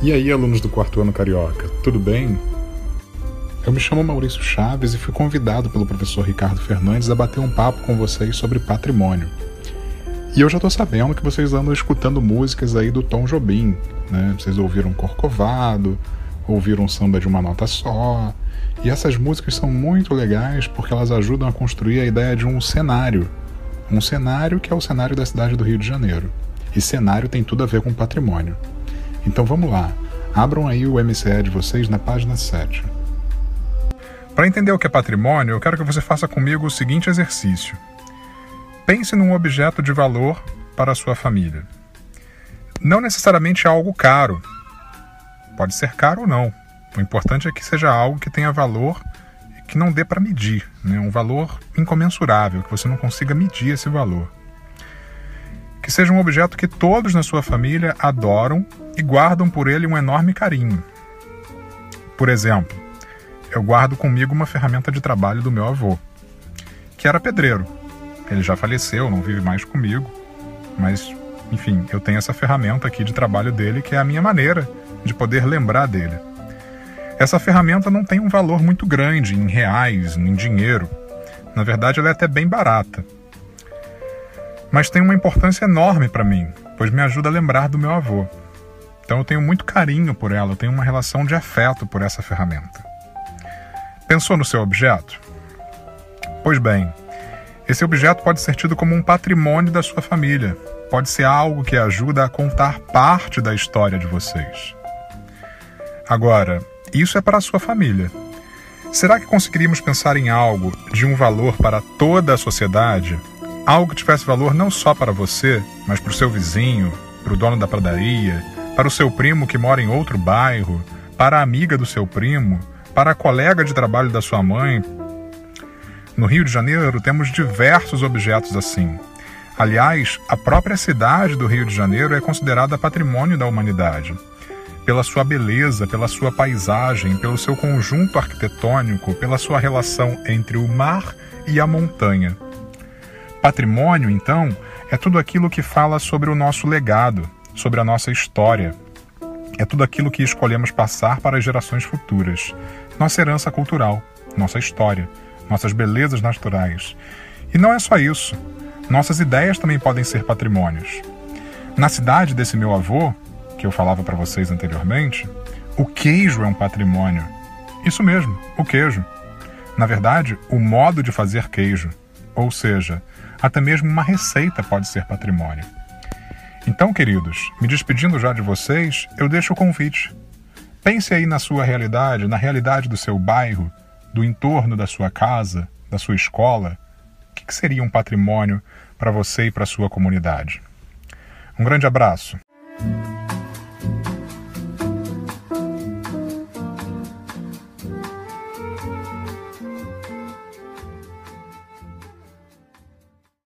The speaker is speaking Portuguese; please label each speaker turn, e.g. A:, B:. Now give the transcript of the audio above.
A: E aí, alunos do quarto ano carioca, tudo bem? Eu me chamo Maurício Chaves e fui convidado pelo professor Ricardo Fernandes a bater um papo com vocês sobre patrimônio. E eu já tô sabendo que vocês andam escutando músicas aí do Tom Jobim, né? Vocês ouviram Corcovado, ouviram samba de uma nota só. E essas músicas são muito legais porque elas ajudam a construir a ideia de um cenário. Um cenário que é o cenário da cidade do Rio de Janeiro. E cenário tem tudo a ver com patrimônio. Então vamos lá, abram aí o MCE de vocês na página 7. Para entender o que é patrimônio, eu quero que você faça comigo o seguinte exercício. Pense num objeto de valor para a sua família. Não necessariamente algo caro. Pode ser caro ou não. O importante é que seja algo que tenha valor e que não dê para medir, né? um valor incomensurável, que você não consiga medir esse valor que seja um objeto que todos na sua família adoram e guardam por ele um enorme carinho. Por exemplo, eu guardo comigo uma ferramenta de trabalho do meu avô, que era pedreiro. Ele já faleceu, não vive mais comigo, mas, enfim, eu tenho essa ferramenta aqui de trabalho dele que é a minha maneira de poder lembrar dele. Essa ferramenta não tem um valor muito grande em reais, em dinheiro. Na verdade, ela é até bem barata mas tem uma importância enorme para mim, pois me ajuda a lembrar do meu avô. Então eu tenho muito carinho por ela, eu tenho uma relação de afeto por essa ferramenta. Pensou no seu objeto? Pois bem, esse objeto pode ser tido como um patrimônio da sua família, pode ser algo que ajuda a contar parte da história de vocês. Agora, isso é para a sua família. Será que conseguiríamos pensar em algo de um valor para toda a sociedade Algo que tivesse valor não só para você, mas para o seu vizinho, para o dono da padaria, para o seu primo que mora em outro bairro, para a amiga do seu primo, para a colega de trabalho da sua mãe. No Rio de Janeiro temos diversos objetos assim. Aliás, a própria cidade do Rio de Janeiro é considerada patrimônio da humanidade. Pela sua beleza, pela sua paisagem, pelo seu conjunto arquitetônico, pela sua relação entre o mar e a montanha. Patrimônio, então, é tudo aquilo que fala sobre o nosso legado, sobre a nossa história. É tudo aquilo que escolhemos passar para as gerações futuras. Nossa herança cultural, nossa história, nossas belezas naturais. E não é só isso. Nossas ideias também podem ser patrimônios. Na cidade desse meu avô, que eu falava para vocês anteriormente, o queijo é um patrimônio. Isso mesmo, o queijo. Na verdade, o modo de fazer queijo. Ou seja, até mesmo uma receita pode ser patrimônio. Então, queridos, me despedindo já de vocês, eu deixo o convite. Pense aí na sua realidade, na realidade do seu bairro, do entorno da sua casa, da sua escola. O que seria um patrimônio para você e para a sua comunidade? Um grande abraço.